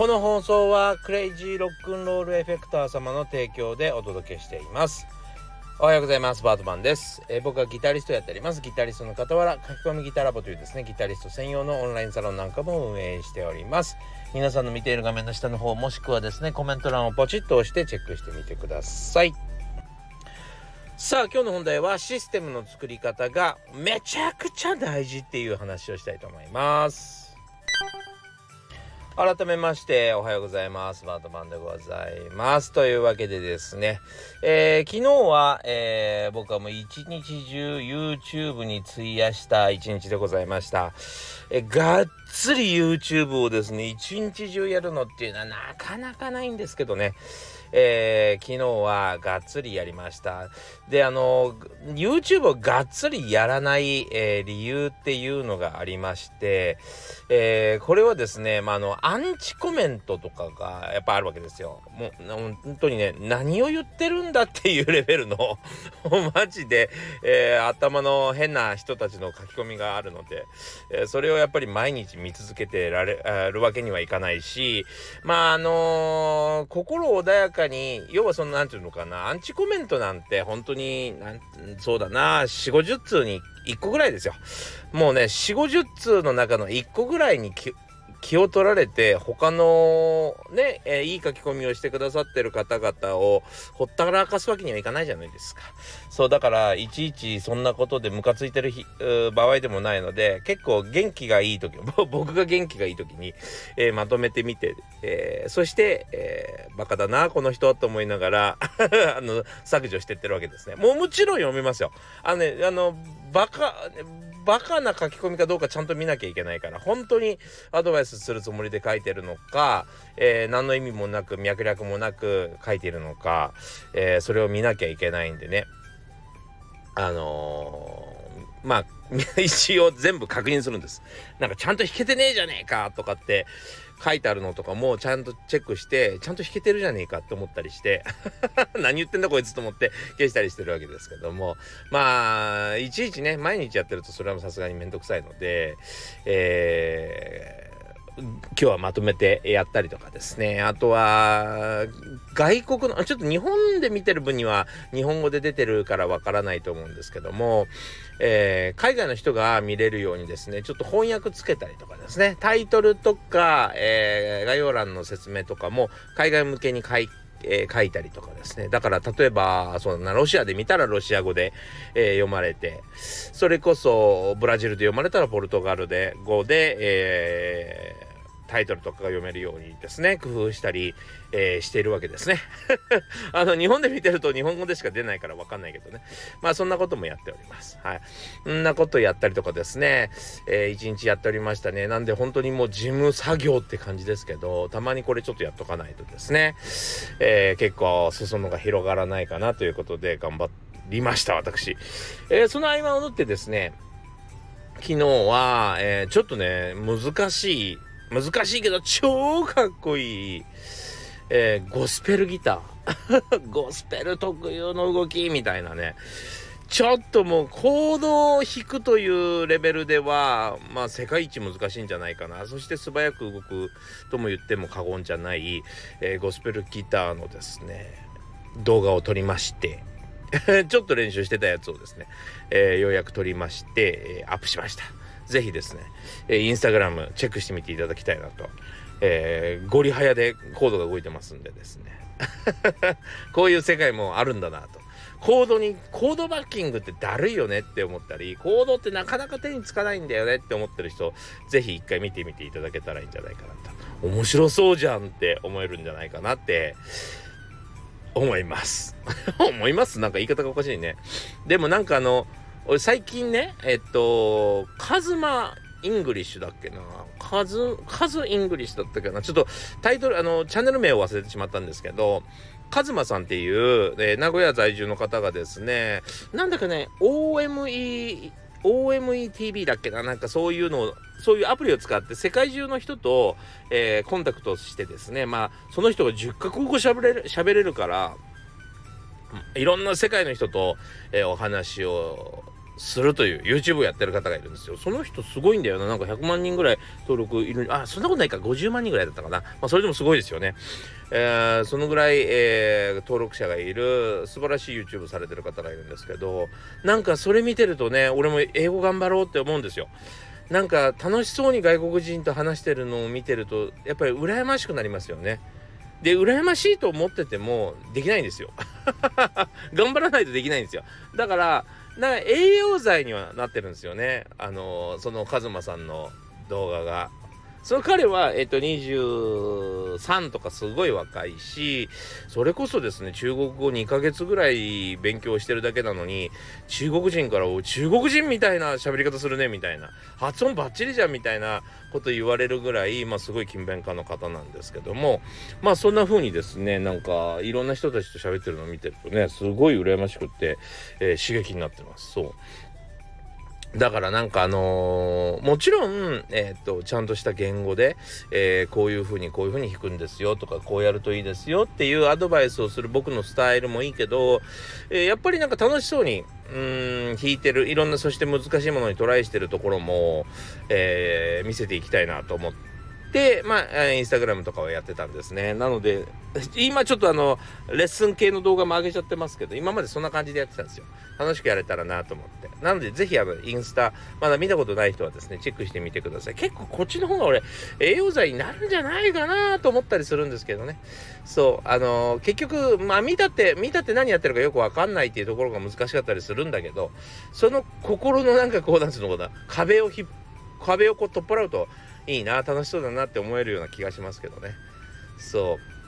この放送はクレイジーロックンロールエフェクター様の提供でお届けしています。おはようございます。バートマンです、えー、僕はギタリストやっております。ギタリストの傍ら書き込みギタラボというですねギタリスト専用のオンラインサロンなんかも運営しております。皆さんの見ている画面の下の方もしくはですねコメント欄をポチッと押してチェックしてみてください。さあ今日の本題はシステムの作り方がめちゃくちゃ大事っていう話をしたいと思います。改めましておはようございます。バートマンでございます。というわけでですね、えー、昨日は、えー、僕はもう一日中 YouTube に費やした一日でございました、えー、がっつり YouTube をですね一日中やるのっていうのはなかなかないんですけどね。えー、昨日はがっつりやりました。で、あの、YouTube をがっつりやらない、えー、理由っていうのがありまして、えー、これはですね、まあ、あの、アンチコメントとかがやっぱあるわけですよ。もう、本当にね、何を言ってるんだっていうレベルの マジで、えー、頭の変な人たちの書き込みがあるので、えー、それをやっぱり毎日見続けてられるわけにはいかないし、まあ、あの心穏やかかに要はその何て言うのかなアンチコメントなんて本当になんそうだな4 5 0通に1個ぐらいですよ。もうね4 5 0通の中の1個ぐらいに気を取られて他のね、えー、いい書き込みをしてくださってる方々をほったらかすわけにはいかないじゃないですか。そうだからいちいちそんなことでムカついてる場合でもないので結構元気がいい時 僕が元気がいい時に、えー、まとめてみて、えー、そして、えー、バカだなこの人と思いながら あの削除してってるわけですね。もうもちろん読みますよ。あのねあのバカバカな書き込みかどうかちゃんと見なきゃいけないから本当にアドバイスするつもりで書いてるのか、えー、何の意味もなく脈絡もなく書いてるのか、えー、それを見なきゃいけないんでねあのー、まあ 一応全部確認するんです。なんかちゃんと弾けてねえじゃねえかとかって書いてあるのとかもちゃんとチェックしてちゃんと弾けてるじゃねえかって思ったりして 何言ってんだこいつと思って消したりしてるわけですけども。まあいちいちね毎日やってるとそれはさすがにめんどくさいのでえー今日はまとめてやったりとかですねあとは外国のちょっと日本で見てる分には日本語で出てるからわからないと思うんですけども、えー、海外の人が見れるようにですねちょっと翻訳つけたりとかですねタイトルとか、えー、概要欄の説明とかも海外向けに書いえ、書いたりとかですね。だから例えば、そんなロシアで見たらロシア語で、えー、読まれて、それこそブラジルで読まれたらポルトガルで語で、えタイトルとかが読めるようにですね、工夫したり、えー、しているわけですね。あの、日本で見てると日本語でしか出ないからわかんないけどね。まあ、そんなこともやっております。はい。そんなことやったりとかですね、えー、一日やっておりましたね。なんで本当にもう事務作業って感じですけど、たまにこれちょっとやっとかないとですね、えー、結構裾野が広がらないかなということで頑張りました、私。えー、その合間を縫ってですね、昨日は、えー、ちょっとね、難しい難しいけど超かっこいい、えー、ゴスペルギター。ゴスペル特有の動きみたいなね。ちょっともうコードを弾くというレベルではまあ世界一難しいんじゃないかな。そして素早く動くとも言っても過言じゃない、えー、ゴスペルギターのですね動画を撮りまして。ちょっと練習してたやつをですね、えー、ようやく撮りまして、えー、アップしました。ぜひですね、えー、インスタグラムチェックしてみていただきたいなと。えー、ゴリ早でコードが動いてますんでですね。こういう世界もあるんだなと。コードに、コードバッキングってだるいよねって思ったり、コードってなかなか手につかないんだよねって思ってる人、ぜひ一回見てみていただけたらいいんじゃないかなと。面白そうじゃんって思えるんじゃないかなって思います。思います？なんか言い方がおかしいね。でもなんかあの、俺最近ね、えっと、カズマ English だっけな？カズ、カズ English だったっけな？ちょっとタイトル、あの、チャンネル名を忘れてしまったんですけど、カズマさんっていう、えー、名古屋在住の方がですね、なんだかね、OME、OMETV だっけな？なんかそういうのを、そういうアプリを使って世界中の人と、えー、コンタクトしてですね、まあ、その人が10カ国語喋れる、喋れるから、いろんな世界の人と、えー、お話をするという YouTube やってる方がいるんですよ。その人すごいんだよな。なんか100万人ぐらい登録いる。あ、そんなことないか。50万人ぐらいだったかな。まあ、それでもすごいですよね。えー、そのぐらい、えー、登録者がいる素晴らしい YouTube されてる方がいるんですけど、なんかそれ見てるとね、俺も英語頑張ろうって思うんですよ。なんか楽しそうに外国人と話してるのを見てると、やっぱり羨ましくなりますよね。で、羨ましいと思っててもできないんですよ。頑張らないとできないんですよ。だから、なんか栄養剤にはなってるんですよね。あの、そのカズマさんの動画が。その彼は、えっと、23とかすごい若いし、それこそですね、中国語2ヶ月ぐらい勉強してるだけなのに、中国人から中国人みたいな喋り方するね、みたいな。発音バッチリじゃん、みたいなこと言われるぐらい、まあ、すごい勤勉家の方なんですけども、まあ、そんな風にですね、なんか、いろんな人たちと喋ってるのを見てるとね、すごい羨ましくって、えー、刺激になってます。そう。だからなんかあのー、もちろん、えっ、と、ちゃんとした言語で、えー、こういうふうにこういうふうに弾くんですよとか、こうやるといいですよっていうアドバイスをする僕のスタイルもいいけど、え、やっぱりなんか楽しそうに、うん、弾いてる、いろんなそして難しいものにトライしてるところも、え見せていきたいなと思って、で、まあ、インスタグラムとかはやってたんですね。なので、今ちょっとあの、レッスン系の動画も上げちゃってますけど、今までそんな感じでやってたんですよ。楽しくやれたらなと思って。なので、ぜひあの、インスタ、まだ見たことない人はですね、チェックしてみてください。結構こっちの方が俺、栄養剤になるんじゃないかなと思ったりするんですけどね。そう、あのー、結局、まあ見たって、見たって何やってるかよくわかんないっていうところが難しかったりするんだけど、その心のなんかこう、なんつうのかな、壁をひ壁をこう取っ払うと、いいな楽しそうだなって思えるような気がしますけどね。そう。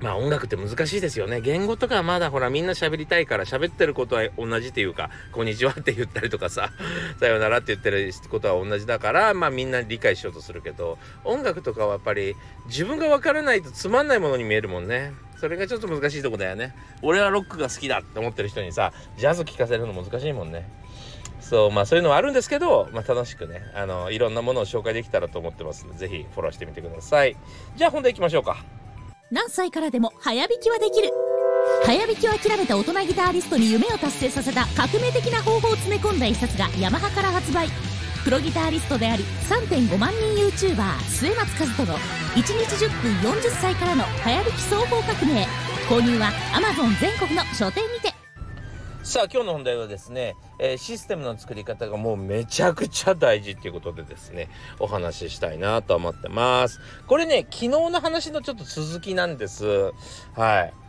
まあ音楽って難しいですよね。言語とかはまだほらみんな喋りたいから喋ってることは同じっていうか「こんにちは」って言ったりとかさ「さよなら」って言ってることは同じだからまあみんな理解しようとするけど音楽とかはやっぱり自分が分からないとつまんないものに見えるもんね。それがちょっと難しいとこだよね。俺はロックが好きだって思ってる人にさジャズ聴かせるの難しいもんね。そうまあそういうのはあるんですけど、まあ、楽しくねあのいろんなものを紹介できたらと思ってますのでぜひフォローしてみてください。じゃあ本題いきましょうか。何歳からでも早弾きはできる。早弾きを諦めた大人ギタリストに夢を達成させた革命的な方法を詰め込んだ一冊がヤマハから発売。プロギタリストであり3.5万人 YouTuber 末松和人の1日10分40歳からの早弾き双方革命。購入は Amazon 全国の書店にて。さあ今日の本題はですね、えー、システムの作り方がもうめちゃくちゃ大事っていうことでですねお話ししたいなと思ってます。これね昨日の話のちょっと続きなんです。はい。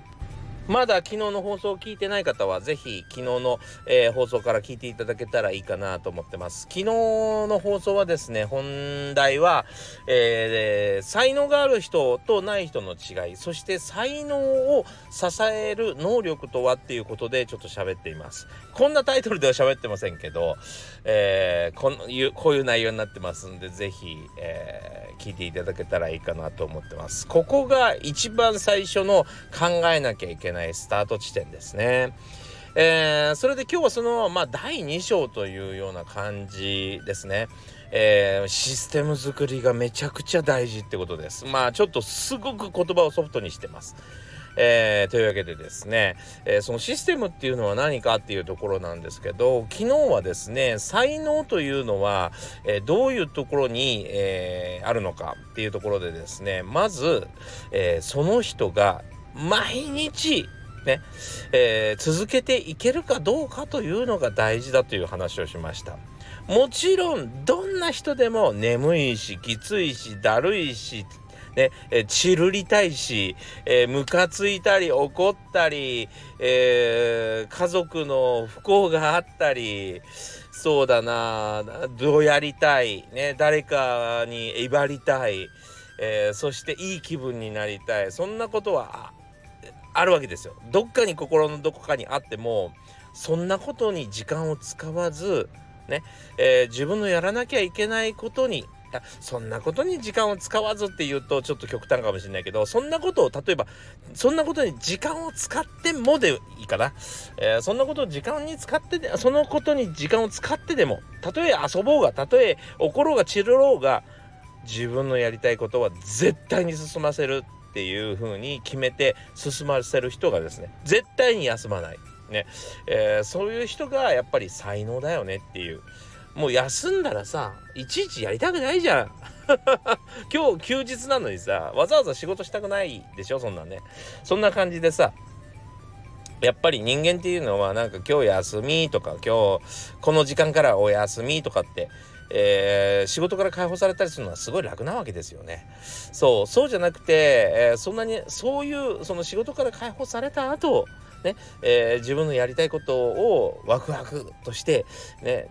まだ昨日の放送を聞いてない方は、ぜひ昨日の、えー、放送から聞いていただけたらいいかなと思ってます。昨日の放送はですね、本題は、えー、才能がある人とない人の違い、そして才能を支える能力とはっていうことでちょっと喋っています。こんなタイトルでは喋ってませんけど、えー、このこういう内容になってますんで、ぜひ、えー、聞いていただけたらいいかなと思ってます。ここが一番最初の考えなきゃいけないないスタート地点ですね。えー、それで今日はその、まあ、第2章というような感じですね。えー、システム作りがめちゃくちゃ大事ってことです。まあちょっとすごく言葉をソフトにしてます。えー、というわけでですね、えー、そのシステムっていうのは何かっていうところなんですけど昨日はですね才能というのは、えー、どういうところに、えあるのかっていうところでですねまず、えその人が毎日ね、えー、続けていけるかどうかというのが大事だという話をしました。もちろんどんな人でも眠いしきついしだるいしね、えチルりたいし、えー、ムカついたり怒ったり、えー、家族の不幸があったり、そうだな、どうやりたい、ね、誰かに威張りたい、えー、そしていい気分になりたい、そんなことはあるわけですよ。どっかに心のどこかにあってもそんなことに時間を使わずね、えー、自分のやらなきゃいけないことにそんなことに時間を使わずって言うとちょっと極端かもしれないけどそんなことを例えばそんなことに時間を使ってもでいいかな、えー、そんなことを時間に使ってでそのことに時間を使ってでもたとえ遊ぼうがたとえ怒ろうが散るろうが自分のやりたいことは絶対に進ませるっていう風に決めて進ませる人がですね絶対に休まない。ね、えー、そういう人がやっぱり才能だよねっていう。もう休んだらさいちいちやりたくないじゃん。今日休日なのにさわざわざ仕事したくないでしょそんなんね。そんな感じでさやっぱり人間っていうのはなんか今日休みとか今日この時間からお休みとかってえー、仕事から解放されたりするのはすごい楽なわけですよね。そうそうじゃなくて、えー、そんなにそういうその仕事から解放された後ねえー、自分のやりたいことをワクワクとしてね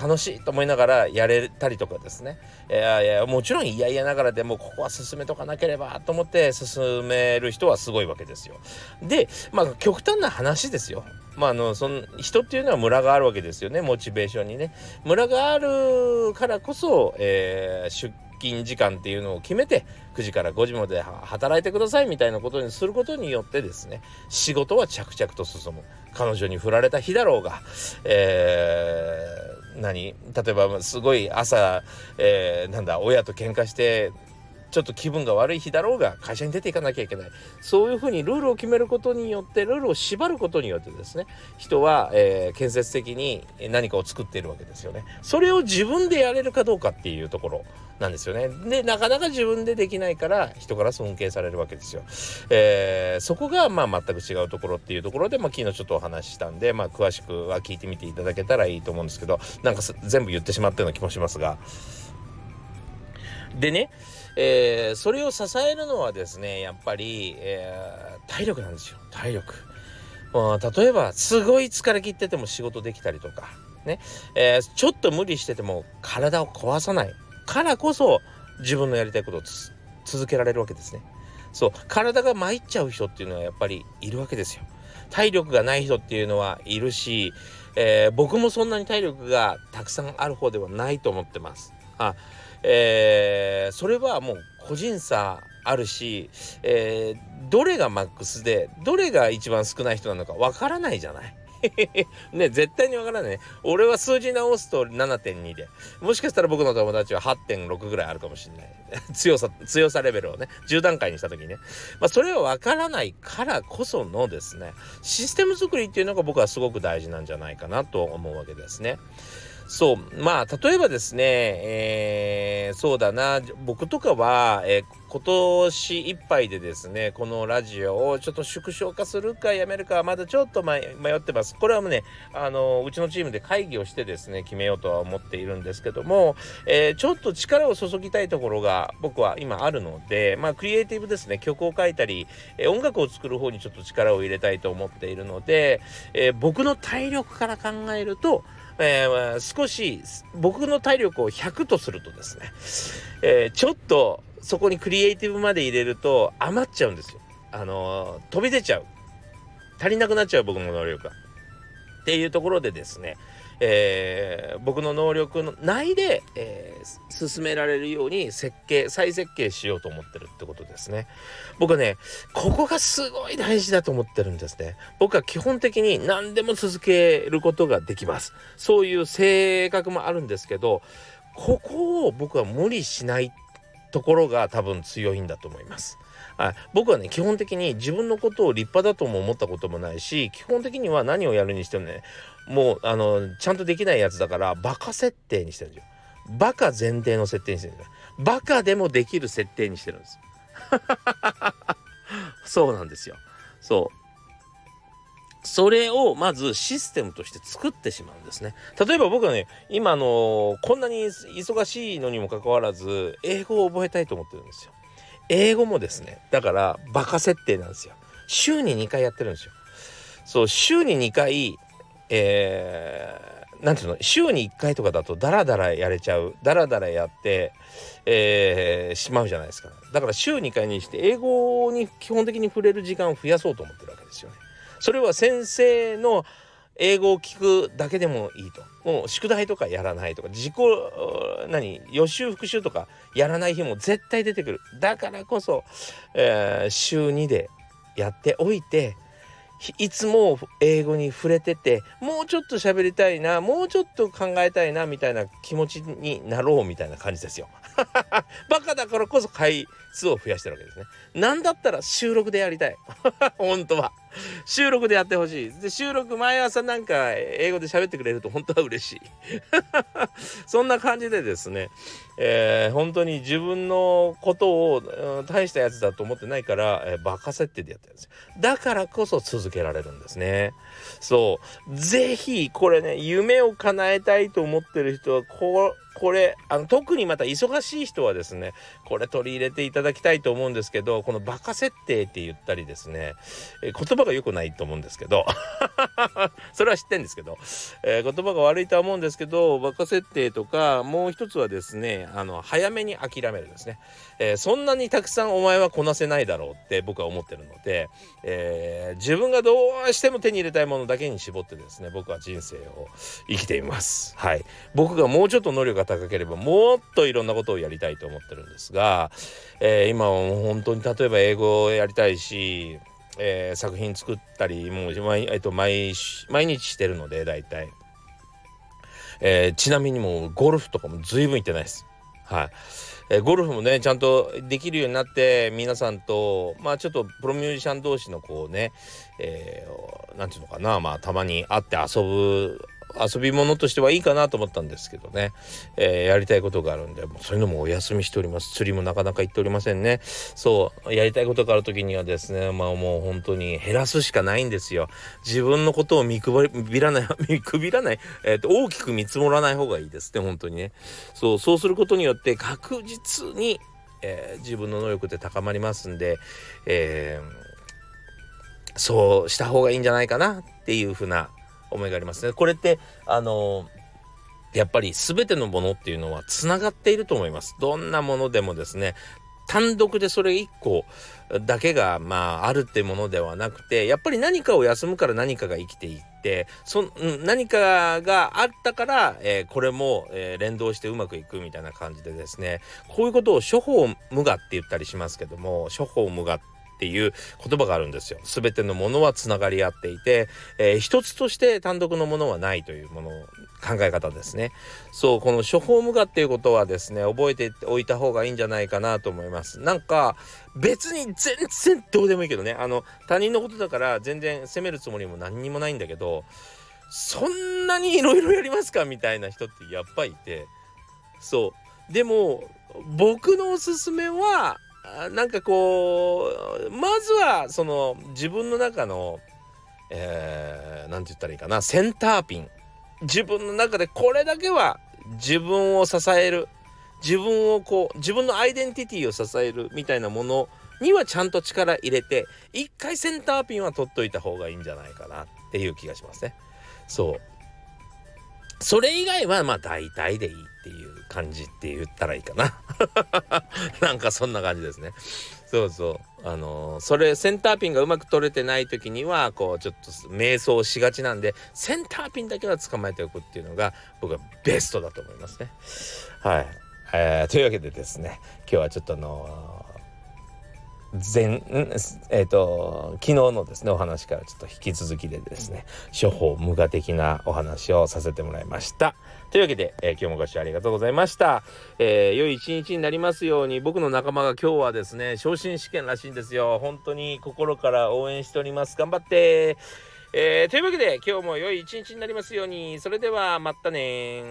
楽しいと思いながらやれたりとかですね、えいやもちろん嫌々ながらでもここは進めとかなければと思って進める人はすごいわけですよ。でまあ極端な話ですよ。まあ、あのその人っていうのはムラがあるわけですよねモチベーションにね。ムラがあるからこそ、えー、出勤時間っていうのを決めて9時から5時まで働いてくださいみたいなことにすることによってですね仕事は着々と進む彼女に振られた日だろうが、えー、何？例えばすごい朝、えー、なんだ親と喧嘩してちょっと気分が悪い日だろうが会社に出ていかなきゃいけない。そういうふうにルールを決めることによってルールを縛ることによってですね人は、えー、建設的に何かを作っているわけですよね。それを自分でやれるかどうかっていうところなんですよね。でなかなか自分でできないから人から尊敬されるわけですよ、えー、そこがまあ全く違うところっていうところで、まあ、昨日ちょっとお話ししたんで、まあ、詳しくは聞いてみていただけたらいいと思うんですけどなんか全部言ってしまったような気もしますが。でねえー、それを支えるのはですねやっぱり、えー、体力なんですよ体力。例えばすごい疲れ切ってても仕事できたりとかね、えー、ちょっと無理してても体を壊さないからこそ自分のやりたいことを続けられるわけですね。そう体が参っちゃう人っていうのはやっぱりいるわけですよ。体力がない人っていうのはいるし、えー、僕もそんなに体力がたくさんある方ではないと思ってます。あえー、それはもう個人差あるし、えー、どれがマックスでどれが一番少ない人なのかわからないじゃない？ね絶対にわからないね。俺は数字直すと7.2でもしかしたら僕の友達は8.6ぐらいあるかもしれない 強さ強さレベルをね10段階にした時にね、まあ、それはわからないからこそのですねシステム作りっていうのが僕はすごく大事なんじゃないかなと思うわけですね。そう。まあ例えばですね、えー、そうだな。僕とかは、えー、今年いっぱいでですねこのラジオをちょっと縮小化するかやめるかまだちょっと迷ってます。これはもうねあのうちのチームで会議をしてですね決めようとは思っているんですけども、えー、ちょっと力を注ぎたいところが僕は今あるのでまあクリエイティブですね曲を書いたり、え音楽を作る方にちょっと力を入れたいと思っているので、え僕の体力から考えるとえー、少し僕の体力を100とするとですね、えー、ちょっとそこにクリエイティブまで入れると余っちゃうんですよ。あのー、飛び出ちゃう。足りなくなっちゃう僕の能力が。っていうところでですね、えー、僕の能力の内で、えー、進められるように設計再設計しようと思ってるってことですね。僕はねここがすごい大事だと思ってるんですね。僕は基本的に何でも続けることができます。そういう性格もあるんですけどここを僕は無理しないところが多分強いんだと思います。はい、僕はね基本的に自分のことを立派だとも思ったこともないし基本的には何をやるにしてもねもうあのちゃんとできないやつだからバカ設定にしてるんですよ。バカ前提の設定にしてるんですよ。バカでもできる設定にしてるんです。そうなんですよ。そう。それをまずシステムとして作ってしまうんですね。例えば僕はね、今のこんなに忙しいのにもかかわらず、英語を覚えたいと思ってるんですよ。英語もですねだからバカ設定なんですよ。週に2回やってるんですよ。そう週に2回えー、なんていうの週に1回とかだとダラダラやれちゃう。ダラダラやってえー、しまうじゃないですか。だから週2回にして英語に基本的に触れる時間を増やそうと思ってるわけですよね。それは先生の英語を聞くだけでもいいともう宿題とかやらないとか自己何予習復習とかやらない日も絶対出てくるだからこそ、えー、週2でやっておいていつも英語に触れててもうちょっと喋りたいなもうちょっと考えたいなみたいな気持ちになろうみたいな感じですよ。バカだからこそ回数を増やしてるわけですね。なんだったら収録でやりたい。本当は。収録でやってほしい。で、収録毎朝なんか英語で喋ってくれると本当は嬉しい。そんな感じでですね、えー、本当に自分のことを、大したやつだと思ってないから、えー、バカ設定でやってるんですよ。だからこそ続けられるんですね。そう。ぜひ、これね、夢を叶えたいと思ってる人は、ここれあの特にまた忙しい人はですねこれ取り入れていただきたいと思うんですけどこのバカ設定って言ったりですね、え言葉が良くないと思うんですけど それは知ってんですけど、えー、言葉が悪いとは思うんですけどバカ設定とかもう一つはですねあの早めに諦めるですね、えー、そんなにたくさんお前はこなせないだろうって僕は思ってるので、えー、自分がどうしても手に入れたいものだけに絞ってですね僕は人生を生きています。はい。僕がもうちょっと能力が高ければもっといろんなことをやりたいと思ってるんですが、えー、今は本当に例えば英語をやりたいし、えー、作品作ったりもう毎,、えー、と毎毎日してるので大体、えー、ちなみにもうゴルフとかも随分行ってないです。はい、え、ゴルフもねちゃんとできるようになって皆さんとまあちょっとプロミュージシャン同士のこうね何、えー、て言うのかなまあたまに会って遊ぶ遊び物としてはいいかなと思ったんですけどね、えー、やりたいことがあるんでもうそういうのもお休みしております。釣りもなかなか行っておりませんね。そうやりたいことがある時にはですねまあもう本当に減らすしかないんですよ。自分のことを見くびらない 見くびらない、えーと、大きく見積もらない方がいいですね本当にね。そうそうすることによって確実に、えー、自分の能力って高まりますんで、えー、そうした方がいいんじゃないかなっていうふうな思いがありますね。これってあのやっぱり全てのものっていうのはつながっていると思います。どんなものでもですね単独でそれ1個だけがまああるってものではなくてやっぱり何かを休むから何かが生きていってそ、うん、何かがあったから、えー、これも、えー、連動してうまくいくみたいな感じでですねこういうことを処方無我って言ったりしますけども処方無我ってっていう言葉があるんですよ。全てのものはつながり合っていて、えー、一つとして単独のものはないというもの考え方ですね。そうこの処方無我っていうことはですね覚えておいた方がいいんじゃないかなと思います。なんか別に全然どうでもいいけどねあの他人のことだから全然責めるつもりも何にもないんだけどそんなにいろいろやりますかみたいな人ってやっぱいてそうでも僕のおすすめはなんかこうまずはその自分の中の何、えー、て言ったらいいかなセンターピン。自分の中でこれだけは自分を支える。自分をこう自分のアイデンティティを支えるみたいなものにはちゃんと力入れて一回センターピンは取っといた方がいいんじゃないかなっていう気がしますね。そう。それ以外はまあ大体でいい。感じって言ったらいいかな。なんかそんな感じですね。そうそう。あのー、それセンターピンがうまく取れてない時にはこうちょっと迷走しがちなんでセンターピンだけは捕まえておくっていうのが僕はベストだと思いますね。はい、えー、というわけでですね今日はちょっとあのー前、えっ、ー、と、昨日のですね、お話からちょっと引き続きでですね、処方無我的なお話をさせてもらいました。というわけで、えー、今日もご視聴ありがとうございました。えー、良い一日になりますように、僕の仲間が今日はですね、昇進試験らしいんですよ。本当に心から応援しております。頑張って。えー、というわけで、今日も良い一日になりますように。それでは、またね